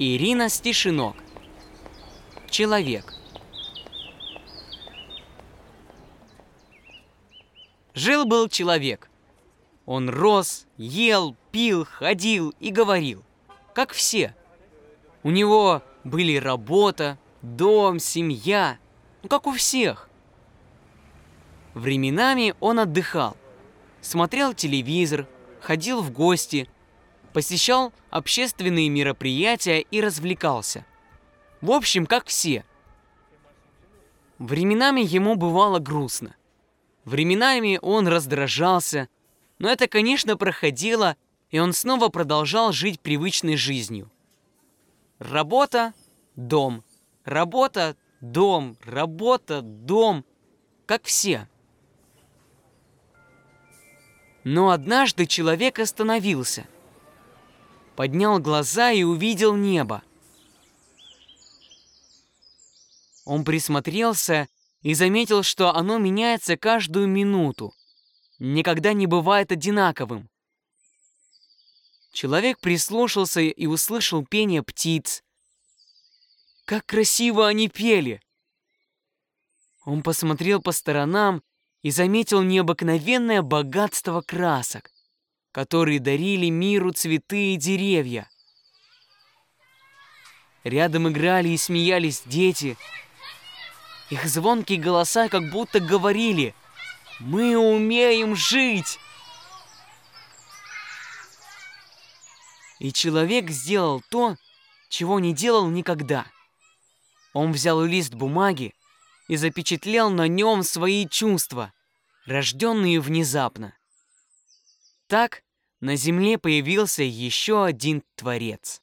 Ирина Стешинок. Человек. Жил-был человек. Он рос, ел, пил, ходил и говорил, как все. У него были работа, дом, семья, ну как у всех. Временами он отдыхал, смотрел телевизор, ходил в гости, посещал общественные мероприятия и развлекался. В общем, как все. Временами ему бывало грустно. Временами он раздражался, но это, конечно, проходило, и он снова продолжал жить привычной жизнью. Работа, дом, работа, дом, работа, дом, как все. Но однажды человек остановился, поднял глаза и увидел небо. Он присмотрелся и заметил, что оно меняется каждую минуту, никогда не бывает одинаковым. Человек прислушался и услышал пение птиц. Как красиво они пели! Он посмотрел по сторонам и заметил необыкновенное богатство красок, которые дарили миру цветы и деревья. Рядом играли и смеялись дети. Их звонкие голоса как будто говорили «Мы умеем жить!» И человек сделал то, чего не делал никогда. Он взял лист бумаги и запечатлел на нем свои чувства, рожденные внезапно. Так на земле появился еще один Творец.